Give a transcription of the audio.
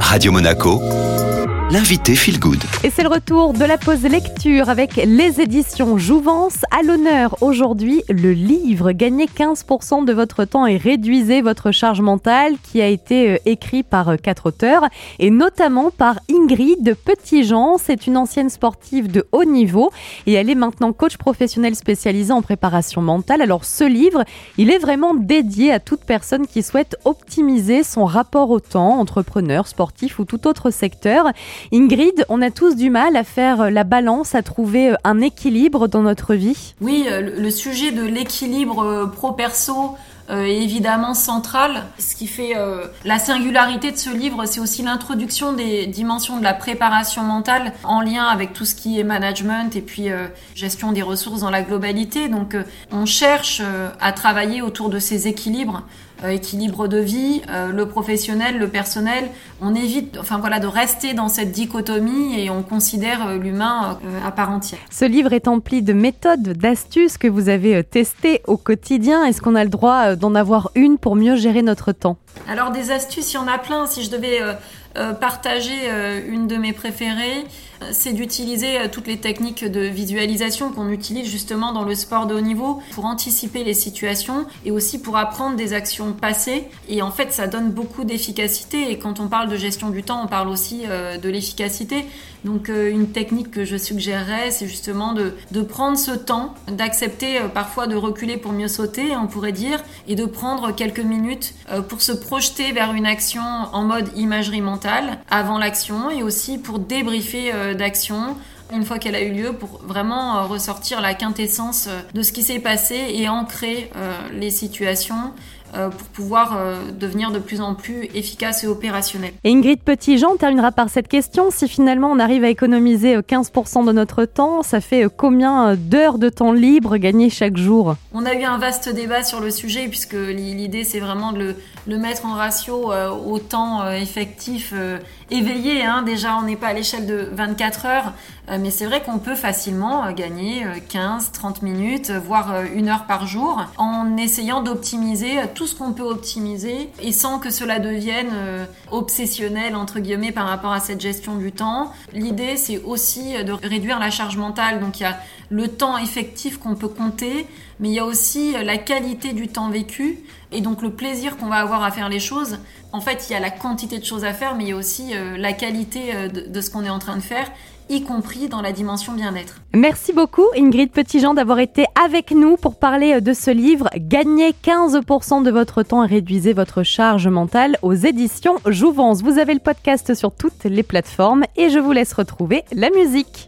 Radio Monaco, l'invité Feel Good. Et c'est le retour de la pause lecture avec les éditions Jouvence. À l'honneur aujourd'hui, le livre Gagnez 15% de votre temps et réduisez votre charge mentale qui a été euh, écrit par euh, quatre auteurs et notamment par Ingrid Petitjean. C'est une ancienne sportive de haut niveau et elle est maintenant coach professionnel spécialisé en préparation mentale. Alors ce livre, il est vraiment dédié à toute personne qui souhaite optimiser son rapport au temps, entrepreneur, sportif ou tout autre secteur. Ingrid, on a tous du mal à faire la balance, à trouver un équilibre dans notre vie. Oui, euh, le sujet de l'équilibre euh, pro-perso euh, est évidemment central. Ce qui fait la singularité de ce livre, c'est aussi l'introduction des dimensions de la préparation mentale en lien avec tout ce qui est management et puis gestion des ressources dans la globalité. Donc on cherche à travailler autour de ces équilibres euh, équilibre de vie, euh, le professionnel, le personnel. On évite, enfin voilà, de rester dans cette dichotomie et on considère euh, l'humain à part entière. Ce livre est empli de méthodes, d'astuces que vous avez testées au quotidien. Est-ce qu'on a le droit d'en avoir une pour mieux gérer notre temps? Alors des astuces, il y en a plein. Si je devais partager une de mes préférées, c'est d'utiliser euh, toutes les techniques de visualisation qu'on utilise justement dans le sport de haut niveau pour anticiper les situations et aussi pour apprendre des actions passées. Et en fait, ça donne beaucoup d'efficacité. Et quand on parle de gestion du temps, on parle aussi euh, de l'efficacité. Donc euh, une technique que je suggérerais, c'est justement de, de, prendre ce temps, d'accepter parfois de reculer pour mieux sauter, on pourrait dire, et de prendre quelques minutes pour se projeter vers une action en mode imagerie mentale avant l'action et aussi pour débriefer euh, d'action une fois qu'elle a eu lieu pour vraiment euh, ressortir la quintessence euh, de ce qui s'est passé et ancrer les situations pour pouvoir euh, devenir de plus en plus efficace et opérationnel. Et Ingrid Petitjean terminera par cette question. Si finalement on arrive à économiser 15% de notre temps, ça fait combien d'heures de temps libre gagnées chaque jour? On a eu un vaste débat sur le sujet puisque l'idée c'est vraiment de le, mettre en ratio euh, au temps effectif éveillé. Hein. Déjà on n'est pas à l'échelle de 24 heures, mais c'est vrai qu'on peut facilement gagner 15-30 minutes, voire une heure par jour en essayant d'optimiser tout qu'on peut optimiser et sans que cela devienne euh, obsessionnel entre guillemets par rapport à cette gestion du temps. L'idée c'est aussi de réduire la charge mentale. Donc il y a le temps effectif qu'on peut compter, mais il y a aussi la qualité du temps vécu et donc le plaisir qu'on va avoir à faire les choses. En fait, il y a la quantité de choses à faire, mais il y a aussi euh, la qualité euh, de ce qu'on est en train de faire y compris dans la dimension bien-être. Merci beaucoup Ingrid Petitjean d'avoir été avec nous pour parler de ce livre Gagnez 15% de votre temps et réduisez votre charge mentale aux éditions Jouvence. Vous avez le podcast sur toutes les plateformes et je vous laisse retrouver la musique.